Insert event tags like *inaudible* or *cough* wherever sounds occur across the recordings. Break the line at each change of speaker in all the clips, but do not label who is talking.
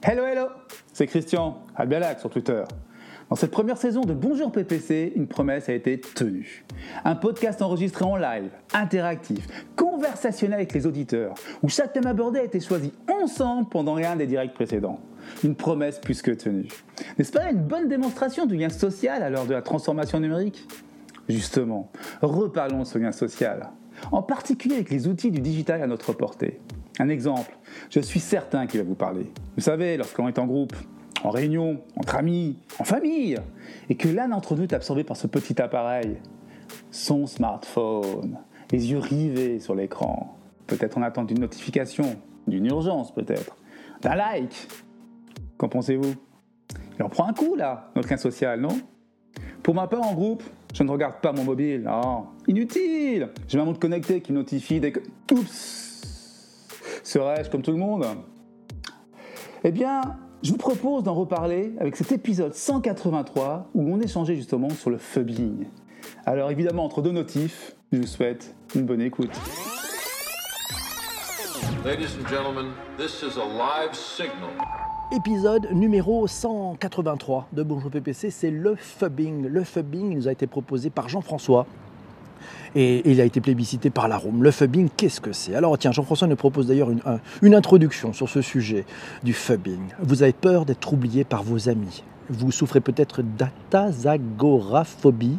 Hello, hello C'est Christian, Albialac sur Twitter. Dans cette première saison de Bonjour PPC, une promesse a été tenue. Un podcast enregistré en live, interactif, conversationnel avec les auditeurs, où chaque thème abordé a été choisi ensemble pendant rien des directs précédents. Une promesse plus que tenue. N'est-ce pas une bonne démonstration du lien social à l'heure de la transformation numérique? Justement, reparlons de ce lien social, en particulier avec les outils du digital à notre portée. Un exemple, je suis certain qu'il va vous parler. Vous savez, lorsqu'on est en groupe, en réunion, entre amis, en famille, et que l'un d'entre nous est absorbé par ce petit appareil, son smartphone, les yeux rivés sur l'écran, peut-être en attente d'une notification, d'une urgence peut-être, d'un like. Qu'en pensez-vous? Il en prend un coup là, notre lien social, non? Pour ma part en groupe, je ne regarde pas mon mobile, non, inutile! J'ai ma montre connectée qui notifie dès que... Oups Serais-je comme tout le monde? Eh bien, je vous propose d'en reparler avec cet épisode 183 où on échangeait justement sur le phubbing. Alors évidemment, entre deux notifs, je vous souhaite une bonne écoute.
Ladies and gentlemen, this is a live signal.
Épisode numéro 183 de Bonjour PPC, c'est le phubbing. Le phubbing nous a été proposé par Jean-François. Et il a été plébiscité par la Rome. Le phubbing, qu'est-ce que c'est? Alors tiens, Jean-François nous propose d'ailleurs une, un- une introduction sur ce sujet du phubbing. Vous avez peur d'être oublié par vos amis? Vous souffrez peut-être d'atazagoraphobie,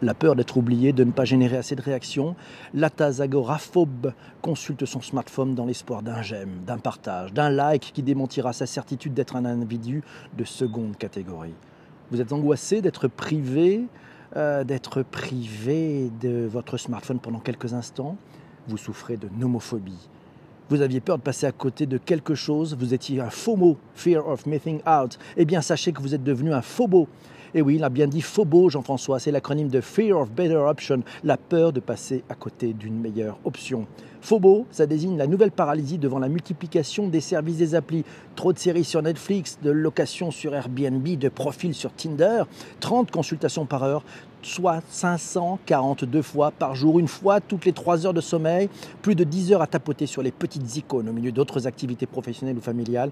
la peur d'être oublié, de ne pas générer assez de réactions. L'atazagoraphobe consulte son smartphone dans l'espoir d'un j'aime, d'un partage, d'un like qui démentira sa certitude d'être un individu de seconde catégorie. Vous êtes angoissé d'être privé, euh, d'être privé de votre smartphone pendant quelques instants. Vous souffrez de nomophobie. Vous aviez peur de passer à côté de quelque chose, vous étiez un FOMO, Fear of Missing Out. Eh bien, sachez que vous êtes devenu un phobo. Et oui, il a bien dit phobo, Jean-François, c'est l'acronyme de Fear of Better Option, la peur de passer à côté d'une meilleure option. Phobo, ça désigne la nouvelle paralysie devant la multiplication des services des applis. Trop de séries sur Netflix, de locations sur Airbnb, de profils sur Tinder, 30 consultations par heure, soit 542 fois par jour, une fois toutes les 3 heures de sommeil, plus de 10 heures à tapoter sur les petites icônes au milieu d'autres activités professionnelles ou familiales.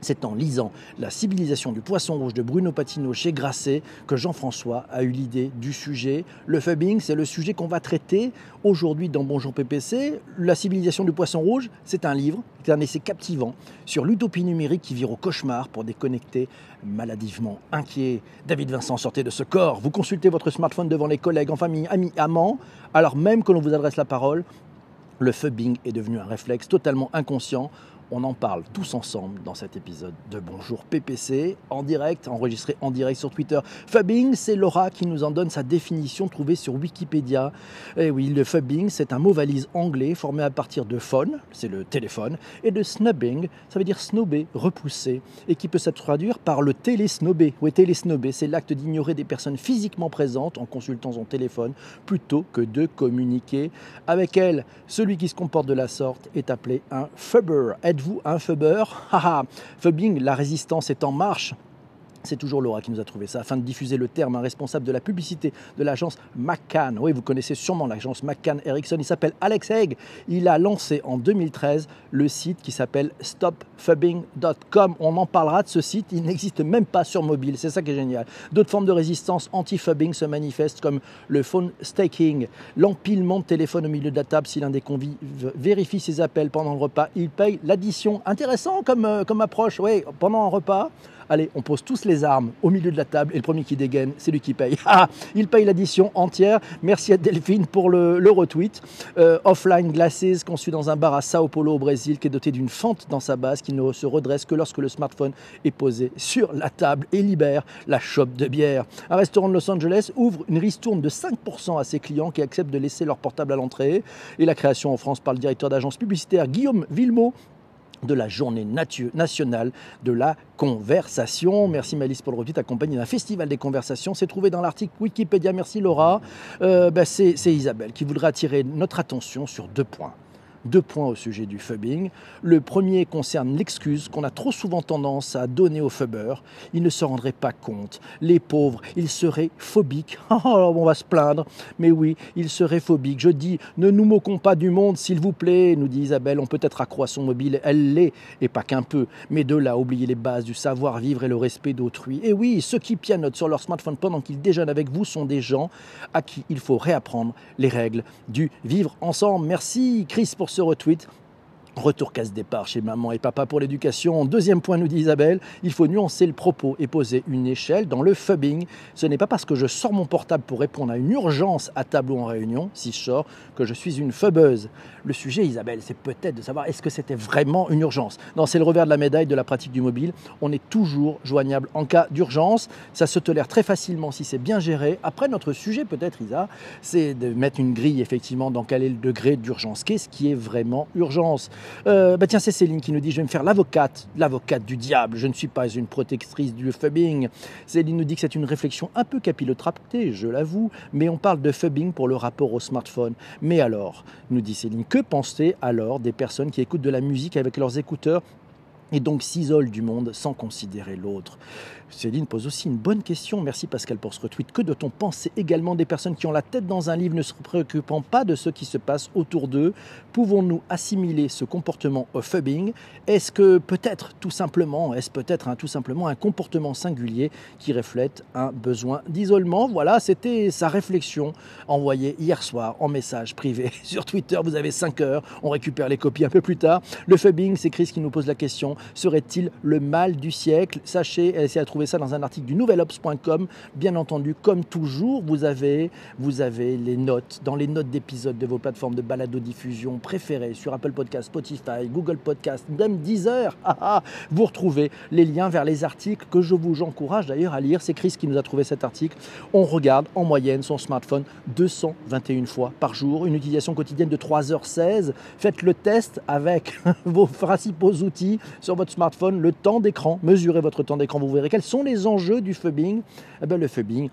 C'est en lisant La civilisation du poisson rouge de Bruno Patino chez Grasset que Jean-François a eu l'idée du sujet. Le phubbing, c'est le sujet qu'on va traiter aujourd'hui dans Bonjour PPC. La civilisation du poisson rouge, c'est un livre, c'est un essai captivant sur l'utopie numérique qui vire au cauchemar pour déconnecter maladivement inquiet. David Vincent, sortez de ce corps. Vous consultez votre smartphone devant les collègues, en famille, amis, amants, alors même que l'on vous adresse la parole. Le phubbing est devenu un réflexe totalement inconscient. On en parle tous ensemble dans cet épisode de Bonjour PPC, en direct, enregistré en direct sur Twitter. Phubbing, c'est Laura qui nous en donne sa définition trouvée sur Wikipédia. Et oui, le phubbing, c'est un mot valise anglais formé à partir de phone, c'est le téléphone, et de snubbing, ça veut dire snobber, repousser, et qui peut se traduire par le télésnobber. Oui, télésnobber, c'est l'acte d'ignorer des personnes physiquement présentes en consultant son téléphone plutôt que de communiquer avec elles. Celui qui se comporte de la sorte est appelé un phubber. Êtes-vous un phubber Haha Phubbing, la résistance est en marche. C'est toujours Laura qui nous a trouvé ça. Afin de diffuser le terme, un responsable de la publicité de l'agence McCann, oui, vous connaissez sûrement l'agence McCann Erickson, il s'appelle Alex Haig. Il a lancé en 2013 le site qui s'appelle stopphubbing.com. On en parlera de ce site, il n'existe même pas sur mobile, c'est ça qui est génial. D'autres formes de résistance anti-phubbing se manifestent comme le phone staking, l'empilement de téléphone au milieu de la table si l'un des convives vérifie ses appels pendant le repas, il paye l'addition. Intéressant comme, euh, comme approche, oui, pendant un repas. Allez, on pose tous les armes au milieu de la table et le premier qui dégaine, c'est lui qui paye. *laughs* Ah, il paye l'addition entière. Merci à Delphine pour le, retweet. Euh, offline Glasses, conçu dans un bar à Sao Paulo au Brésil, qui est doté d'une fente dans sa base qui ne se redresse que lorsque le smartphone est posé sur la table et libère la chope de bière. Un restaurant de Los Angeles ouvre une ristourne de 5% à ses clients qui acceptent de laisser leur portable à l'entrée. Et la création en France par le directeur d'agence publicitaire Guillaume Villemot de la journée nationale de la conversation. Merci Malice pour le retweet, accompagné d'un festival des conversations. C'est trouvé dans l'article Wikipédia. Merci Laura. Euh, c'est c'est Isabelle qui voudrait attirer notre attention sur deux points. Deux points au sujet du fubbing. Le premier concerne l'excuse qu'on a trop souvent tendance à donner aux fubbers. Ils ne se rendraient pas compte. Les pauvres, ils seraient phobiques. *laughs* Oh, on va se plaindre. Mais oui, ils seraient phobiques. Je dis, ne nous moquons pas du monde, s'il vous plaît, nous dit Isabelle. On peut être accro à son mobile. Elle l'est, et pas qu'un peu. Mais de là, oublier les bases du savoir-vivre et le respect d'autrui. Et oui, ceux qui pianotent sur leur smartphone pendant qu'ils déjeunent avec vous sont des gens à qui il faut réapprendre les règles du vivre ensemble. Merci Chris pour ce retweet. Retour casse-départ chez maman et papa pour l'éducation. Deuxième point, nous dit Isabelle, il faut nuancer le propos et poser une échelle dans le fubbing. Ce n'est pas parce que je sors mon portable pour répondre à une urgence à table ou en réunion, si je sors, que je suis une fubbeuse. Le sujet, Isabelle, c'est peut-être de savoir est-ce que c'était vraiment une urgence. Non, c'est le revers de la médaille de la pratique du mobile. On est toujours joignable en cas d'urgence. Ça se tolère très facilement si c'est bien géré. Après, notre sujet, peut-être, Isa, c'est de mettre une grille, effectivement, dans quel est le degré d'urgence. Qu'est-ce qui est vraiment urgence? Euh, bah tiens, c'est Céline qui nous dit Je vais me faire l'avocate, l'avocate du diable. Je ne suis pas une protectrice du fubbing. Céline nous dit que c'est une réflexion un peu capillotractée, je l'avoue, mais on parle de fubbing pour le rapport au smartphone. Mais alors, nous dit Céline, que pensez alors des personnes qui écoutent de la musique avec leurs écouteurs et donc s'isolent du monde sans considérer l'autre Céline pose aussi une bonne question. Merci Pascal pour ce retweet. Que doit-on penser également des personnes qui ont la tête dans un livre ne se préoccupant pas de ce qui se passe autour d'eux? Pouvons-nous assimiler ce comportement au fubbing? Est-ce que peut-être tout simplement, est-ce peut-être tout simplement un comportement singulier qui reflète un besoin d'isolement? Voilà, c'était sa réflexion envoyée hier soir en message privé *laughs* sur Twitter. Vous avez 5 heures, on récupère les copies un peu plus tard. Le fubbing, c'est Chris qui nous pose la question. Serait-il le mal du siècle? Sachez, elle s'est trouvez ça dans un article du nouvelops.com. Bien entendu, comme toujours, vous avez, vous avez les notes dans les notes d'épisodes de vos plateformes de balado-diffusion préférées sur Apple Podcast, Spotify, Google Podcast, même Deezer. *laughs* Ah, ah. vous retrouvez les liens vers les articles que je vous encourage d'ailleurs à lire. C'est Chris qui nous a trouvé cet article. On regarde en moyenne son smartphone 221 fois par jour, une utilisation quotidienne de 3h16. Faites le test avec *laughs* vos principaux outils sur votre smartphone, le temps d'écran. Mesurez votre temps d'écran, vous verrez quels sont les enjeux du phubbing eh bien, Le phubbing,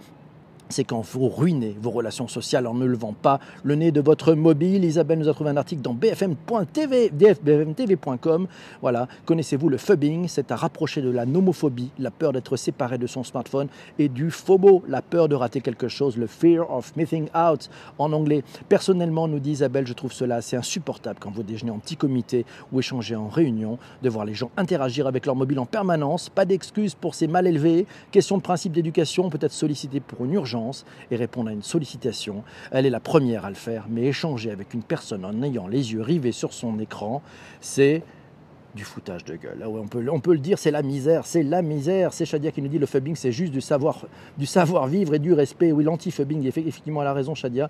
c'est quand vous ruinez vos relations sociales en ne levant pas le nez de votre mobile. Isabelle nous a trouvé un article dans bfm.tv, bfmtv.com. Voilà, connaissez-vous le phubbing C'est à rapprocher de la nomophobie, la peur d'être séparé de son smartphone, et du FOMO, la peur de rater quelque chose, le fear of missing out en anglais. Personnellement, nous dit Isabelle, je trouve cela assez insupportable quand vous déjeunez en petit comité ou échangez en réunion, de voir les gens interagir avec leur mobile en permanence. Pas d'excuses pour ces mal élevés. Question de principe d'éducation, peut-être sollicité pour une urgence et répondre à une sollicitation. Elle est la première à le faire, mais échanger avec une personne en ayant les yeux rivés sur son écran, c'est du foutage de gueule. Ah on, peut, le dire, c'est la misère, c'est la misère. C'est Shadia qui nous dit le fubbing, c'est juste du savoir, du savoir vivre et du respect. Oui, l'anti-fubbing, effectivement, elle a raison, Shadia.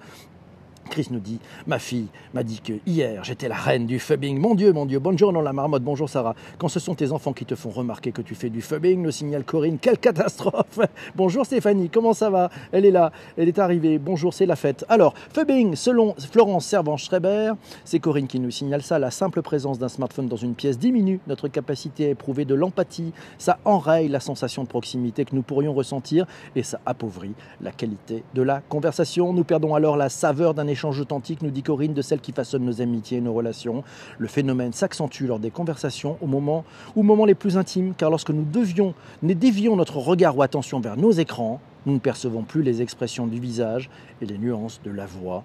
Chris nous dit Ma fille m'a dit que hier j'étais la reine du fubbing. Mon Dieu, mon Dieu, bonjour dans la marmotte, bonjour Sarah. Quand ce sont tes enfants qui te font remarquer que tu fais du fubbing, nous signale Corinne, quelle catastrophe *laughs* Bonjour Stéphanie, comment ça va? Elle est là, elle est arrivée, bonjour, c'est la fête. Alors, fubbing, selon Florence Servan-Schreiber, c'est Corinne qui nous signale ça, la simple présence d'un smartphone dans une pièce diminue notre capacité à éprouver de l'empathie, ça enraye la sensation de proximité que nous pourrions ressentir et ça appauvrit la qualité de la conversation. Nous perdons alors la saveur d'un échange authentique, nous dit Corinne, de celle qui façonne nos amitiés et nos relations. Le phénomène s'accentue lors des conversations au moment, au moment les plus intimes, car lorsque nous devions, nous dévions notre regard ou attention vers nos écrans, nous ne percevons plus les expressions du visage et les nuances de la voix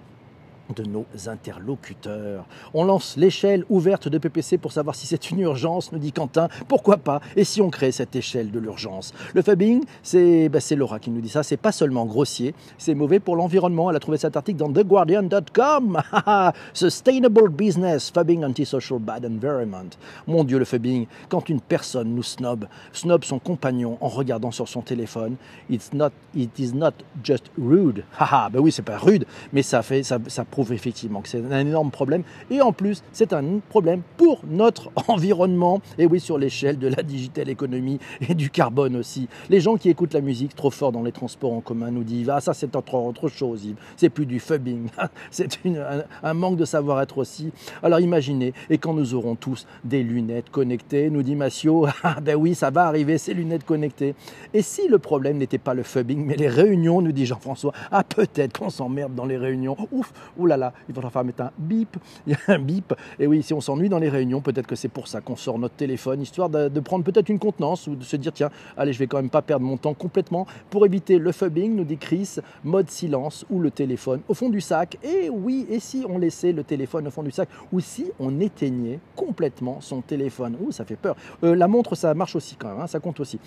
de nos interlocuteurs. On lance l'échelle ouverte de PPC pour savoir si c'est une urgence, nous dit Quentin. Pourquoi pas? Et si on crée cette échelle de l'urgence? Le fabbing, c'est ben Laura qui nous dit ça. C'est pas seulement grossier, c'est mauvais pour l'environnement. Elle a trouvé cet article dans TheGuardian.com. *laughs* Sustainable business, fabbing antisocial bad environment. Mon Dieu, le fabbing, quand une personne nous snob, snob son compagnon en regardant sur son téléphone, it's not, it is not just rude. *laughs* Haha, ben oui, c'est pas rude, mais ça fait, ça, ça effectivement que c'est un énorme problème. Et en plus, c'est un problème pour notre *laughs* environnement. Et oui, sur l'échelle de la digital économie et du carbone aussi. Les gens qui écoutent la musique trop fort dans les transports en commun nous disent Ah, ça, c'est autre, chose, C'est plus du fubbing. *laughs* c'est un, manque de savoir-être aussi. Alors imaginez, et quand nous aurons tous des lunettes connectées, nous dit Massio *laughs* Ah, ben oui, ça va arriver, ces lunettes connectées. Et si le problème n'était pas le fubbing, mais les réunions, nous dit Jean-François Ah, peut-être qu'on s'emmerde dans les réunions. Ouf là là, il va falloir mettre un bip, *laughs* il y a un bip. Et oui, si on s'ennuie dans les réunions, peut-être que c'est pour ça qu'on sort notre téléphone, histoire de, de prendre peut-être une contenance ou de se dire tiens, allez, je vais quand même pas perdre mon temps complètement pour éviter le fubbing, nous dit Chris, mode silence ou le téléphone au fond du sac. Et oui, et si on laissait le téléphone au fond du sac ou si on éteignait complètement son téléphone Ouh, ça fait peur. Euh, la montre, ça marche aussi quand même, hein, ça compte aussi.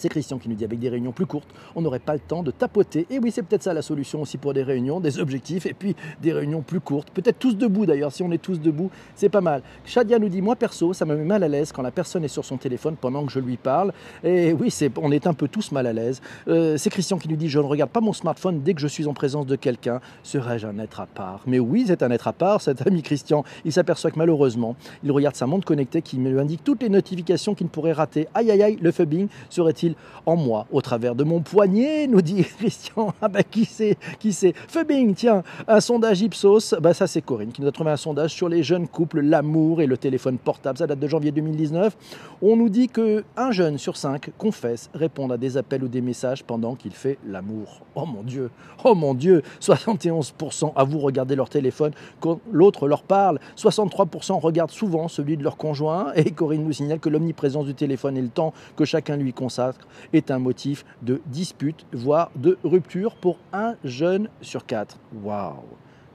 C'est Christian qui nous dit avec des réunions plus courtes, on n'aurait pas le temps de tapoter. Et oui, c'est peut-être ça la solution aussi pour des réunions, des objectifs et puis des réunions plus courtes. Peut-être tous debout d'ailleurs, si on est tous debout, c'est pas mal. Shadia nous dit, moi perso, ça me met mal à l'aise quand la personne est sur son téléphone pendant que je lui parle. Et oui, on est un peu tous mal à l'aise. Euh, c'est Christian qui nous dit, je ne regarde pas mon smartphone dès que je suis en présence de quelqu'un. Serais-je un être à part? Mais oui, c'est un être à part, cet ami Christian. Il s'aperçoit que malheureusement, il regarde sa montre connectée qui lui indique toutes les notifications qu'il ne pourrait rater. Aïe aïe aïe, le fubbing serait-il en moi, au travers de mon poignet, nous dit *laughs* Christian. Ah bah qui c'est Qui c'est Fubbing, tiens, un sondage Ipsos, bah ça c'est Corinne qui nous a trouvé un sondage sur les jeunes couples, l'amour et le téléphone portable. Ça date de janvier 2019. On nous dit que un jeune sur cinq confesse répondre à des appels ou des messages pendant qu'il fait l'amour. Oh mon Dieu, oh mon Dieu, 71% à vous regarder leur téléphone quand l'autre leur parle. 63% regardent souvent celui de leur conjoint. Et Corinne nous signale que l'omniprésence du téléphone et le temps que chacun lui consacre est un motif de dispute, voire de rupture pour un jeune sur quatre. Waouh,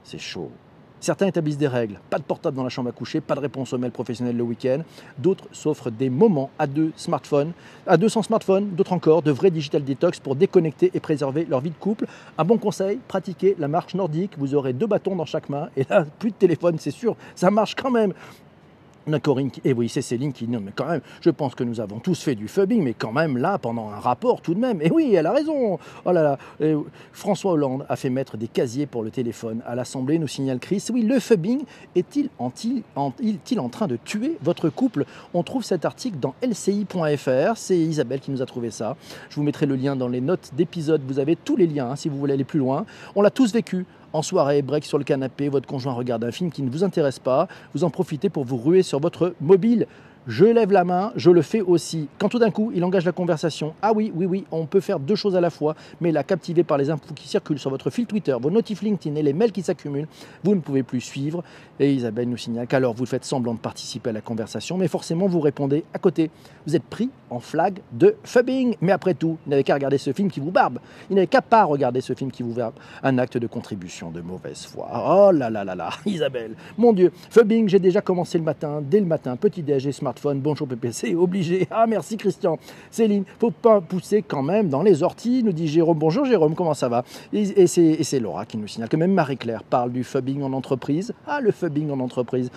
c'est chaud. Certains établissent des règles, pas de portable dans la chambre à coucher, pas de réponse au mail professionnel le week-end. D'autres s'offrent des moments à deux smartphones, à deux sans smartphone. D'autres encore, de vrais digital detox pour déconnecter et préserver leur vie de couple. Un bon conseil, pratiquez la marche nordique. Vous aurez deux bâtons dans chaque main et là, plus de téléphone, c'est sûr, ça marche quand même. Corinne, et oui, c'est Céline qui dit, mais quand même, je pense que nous avons tous fait du fubbing, mais quand même là, pendant un rapport tout de même. Et oui, elle a raison. Oh là là. François Hollande a fait mettre des casiers pour le téléphone à l'Assemblée, nous signale Chris. Oui, le fubbing est-il en train de tuer votre couple? On trouve cet article dans lci.fr. C'est Isabelle qui nous a trouvé ça. Je vous mettrai le lien dans les notes d'épisode. Vous avez tous les liens hein, si vous voulez aller plus loin. On l'a tous vécu en soirée, break sur le canapé, votre conjoint regarde un film qui ne vous intéresse pas, vous en profitez pour vous ruer sur votre mobile je lève la main, je le fais aussi. Quand tout d'un coup, il engage la conversation, ah oui, oui, oui, on peut faire deux choses à la fois, mais là, captivé par les infos qui circulent sur votre fil Twitter, vos notifs LinkedIn et les mails qui s'accumulent, vous ne pouvez plus suivre. Et Isabelle nous signale qu'alors vous faites semblant de participer à la conversation, mais forcément vous répondez à côté. Vous êtes pris en flag de fubbing. Mais après tout, il n'avait qu'à regarder ce film qui vous barbe. Il n'avait qu'à pas regarder ce film qui vous barbe. Un acte de contribution de mauvaise foi. Oh là là là là, *laughs* Isabelle. Mon Dieu, fubbing, j'ai déjà commencé le matin, dès le matin, petit déj bonjour PPC, obligé. Ah merci Christian. Céline, faut pas pousser quand même dans les orties, nous dit Jérôme. Bonjour Jérôme, comment ça va? Et, et c'est Laura qui nous signale que même Marie-Claire parle du fubbing en entreprise. Ah, le fubbing en entreprise.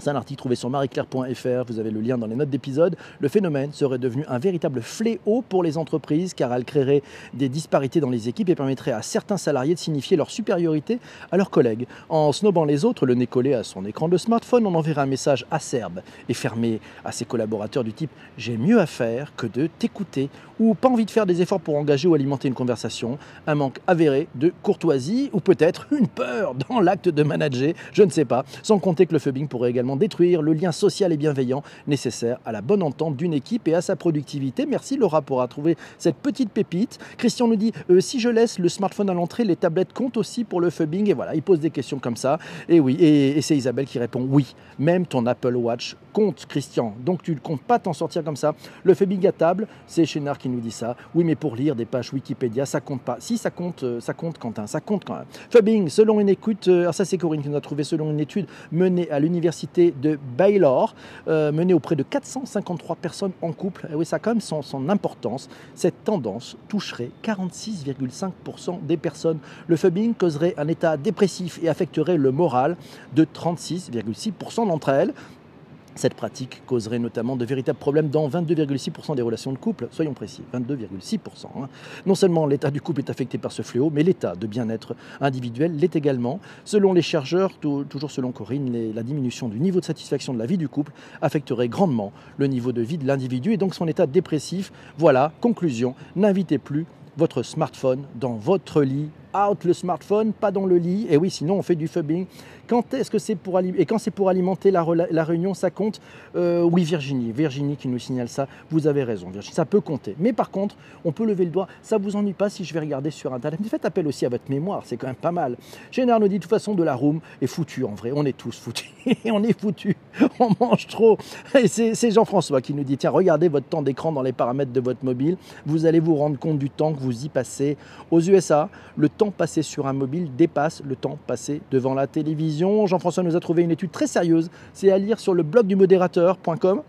C'est un article trouvé sur marieclaire.fr, vous avez le lien dans les notes d'épisode. Le phénomène serait devenu un véritable fléau pour les entreprises car elle créerait des disparités dans les équipes et permettrait à certains salariés de signifier leur supériorité à leurs collègues. En snobant les autres, le nez collé à son écran de smartphone, on enverrait un message acerbe et fermé à ses collaborateurs du type J'ai mieux à faire que de t'écouter ou pas envie de faire des efforts pour engager ou alimenter une conversation, un manque avéré de courtoisie ou peut-être une peur dans l'acte de manager, je ne sais pas, sans compter que le fubbing pourrait également détruire le lien social et bienveillant nécessaire à la bonne entente d'une équipe et à sa productivité. Merci Laura pour avoir trouvé cette petite pépite. Christian nous dit euh, si je laisse le smartphone à l'entrée, les tablettes comptent aussi pour le fubbing. Et voilà, il pose des questions comme ça. Et oui, et, c'est Isabelle qui répond oui. Même ton Apple Watch compte, Christian. Donc tu ne comptes pas t'en sortir comme ça. Le fubbing à table, c'est Chénard qui nous dit ça. Oui, mais pour lire des pages Wikipédia, ça compte pas. Si ça compte, euh, ça compte Quentin, ça compte quand même. Fubbing, selon une écoute, euh, alors ça c'est Corinne qui nous a trouvé, selon une étude menée à l'université de Baylor, euh, menée auprès de 453 personnes en couple. Et oui, ça a quand même son, importance. Cette tendance toucherait 46,5% des personnes. Le fubbing causerait un état dépressif et affecterait le moral de 36,6% d'entre elles. Cette pratique causerait notamment de véritables problèmes dans 22,6% des relations de couple, soyons précis, 22,6%. Hein. Non seulement l'état du couple est affecté par ce fléau, mais l'état de bien-être individuel l'est également. Selon les chercheurs, toujours selon Corinne, la diminution du niveau de satisfaction de la vie du couple affecterait grandement le niveau de vie de l'individu et donc son état dépressif. Voilà, conclusion, n'invitez plus votre smartphone dans votre lit out le smartphone, pas dans le lit. Et oui, sinon on fait du phubbing. Quand est-ce que c'est pour et quand c'est pour alimenter la, réunion, ça compte? Euh, Oui, Virginie, Virginie qui nous signale ça. Vous avez raison, Virginie, ça peut compter. Mais par contre, on peut lever le doigt. Ça vous ennuie pas si je vais regarder sur internet? Faites appel aussi à votre mémoire, c'est quand même pas mal. Général nous dit de toute façon de la room est foutu en vrai. On est tous foutus. *laughs* on est foutus. On mange trop. Et c'est Jean-François qui nous dit tiens, regardez votre temps d'écran dans les paramètres de votre mobile. Vous allez vous rendre compte du temps que vous y passez. Aux USA, le temps passé sur un mobile dépasse le temps passé devant la télévision. Jean-François nous a trouvé une étude très sérieuse. C'est à lire sur le blog du modérateur.com.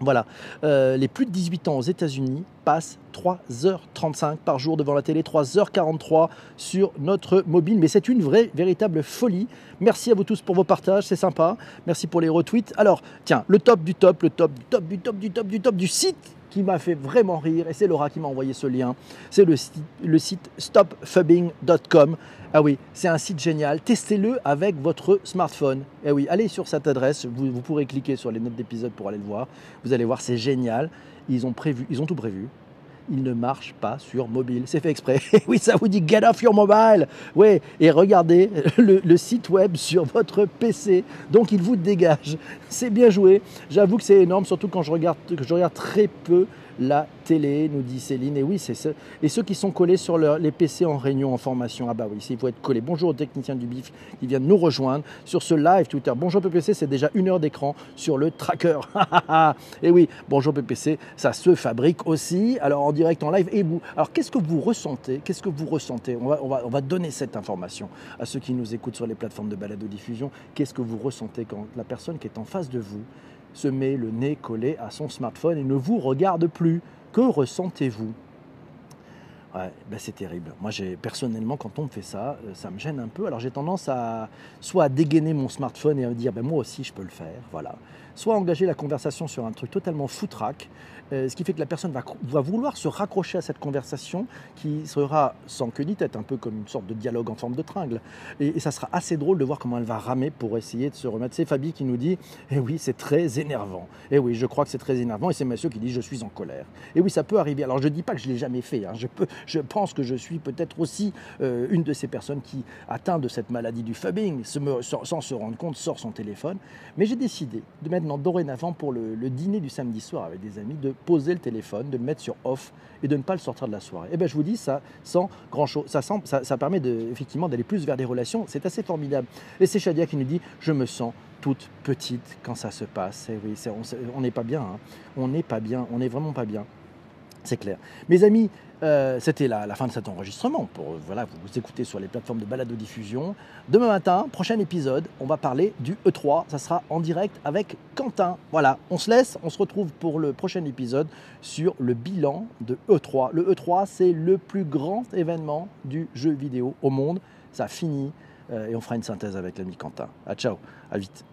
Voilà, euh, les plus de 18 ans aux États-Unis passent 3h35 par jour devant la télé, 3h43 sur notre mobile. Mais c'est une vraie, véritable folie. Merci à vous tous pour vos partages, c'est sympa. Merci pour les retweets. Alors, tiens, le top du top, le top du top du top du top du top du site qui m'a fait vraiment rire, et c'est Laura qui m'a envoyé ce lien, c'est le, site stopfubbing.com. Ah oui, c'est un site génial. Testez-le avec votre smartphone. Eh oui, allez sur cette adresse. Vous, pourrez cliquer sur les notes d'épisode pour aller le voir. Vous allez voir, c'est génial. Ils ont, prévu, ils ont tout prévu il ne marche pas sur mobile. C'est fait exprès. *laughs* oui, ça vous dit get off your mobile. Oui, et regardez le, le, site web sur votre PC. Donc il vous dégage. C'est bien joué. J'avoue que c'est énorme, surtout quand je regarde, que je regarde très peu la télé, nous dit Céline. Et oui, c'est ça. Et ceux qui sont collés sur les PC en réunion, en formation, ah bah oui, il faut être collé. Bonjour aux techniciens du BIF qui viennent nous rejoindre sur ce live Twitter. Bonjour PPC, c'est déjà une heure d'écran sur le tracker. *laughs* et oui, bonjour PPC, ça se fabrique aussi. Alors en direct, en live. Et vous, alors qu'est-ce que vous ressentez? Qu'est-ce que vous ressentez? On va, on, va, on va donner cette information à ceux qui nous écoutent sur les plateformes de balado-diffusion. Qu'est-ce que vous ressentez quand la personne qui est en face de vous se met le nez collé à son smartphone et ne vous regarde plus. Que ressentez-vous? Ouais, ben c'est terrible. Moi, j'ai personnellement, quand on me fait ça, euh, ça me gêne un peu. Alors, j'ai tendance à soit à dégainer mon smartphone et à me dire, ben moi aussi, je peux le faire, voilà. Soit engager la conversation sur un truc totalement foutraque, euh, ce qui fait que la personne va, vouloir se raccrocher à cette conversation qui sera sans queue ni tête, un peu comme une sorte de dialogue en forme de tringle. Et, ça sera assez drôle de voir comment elle va ramer pour essayer de se remettre. C'est Fabie qui nous dit Eh oui, c'est très énervant. Eh oui, je crois que c'est très énervant. Et c'est Monsieur qui dit Je suis en colère. Et oui, ça peut arriver. Alors je ne dis pas que je l'ai jamais fait. Hein. Je, pense que je suis peut-être aussi euh, une de ces personnes qui, atteint de cette maladie du fubbing, sans, se rendre compte, sort son téléphone. Mais j'ai décidé de dorénavant, pour le, dîner du samedi soir avec des amis, de poser le téléphone, de le mettre sur off et de ne pas le sortir de la soirée. Et eh bien je vous dis, ça sans grand chose, ça, permet effectivement d'aller plus vers des relations. C'est assez formidable. Et c'est Shadia qui nous dit, je me sens toute petite quand ça se passe. Eh on n'est pas bien. Hein. On n'est pas bien. On n'est vraiment pas bien. C'est clair. Mes amis, euh, c'était la, fin de cet enregistrement. Pour, voilà, vous, vous écoutez sur les plateformes de balado-diffusion. Demain matin, prochain épisode, on va parler du E3. Ça sera en direct avec Quentin. Voilà, on se laisse. On se retrouve pour le prochain épisode sur le bilan de E3. Le E3, c'est le plus grand événement du jeu vidéo au monde. Ça finit euh, et on fera une synthèse avec l'ami Quentin. À ciao, à vite.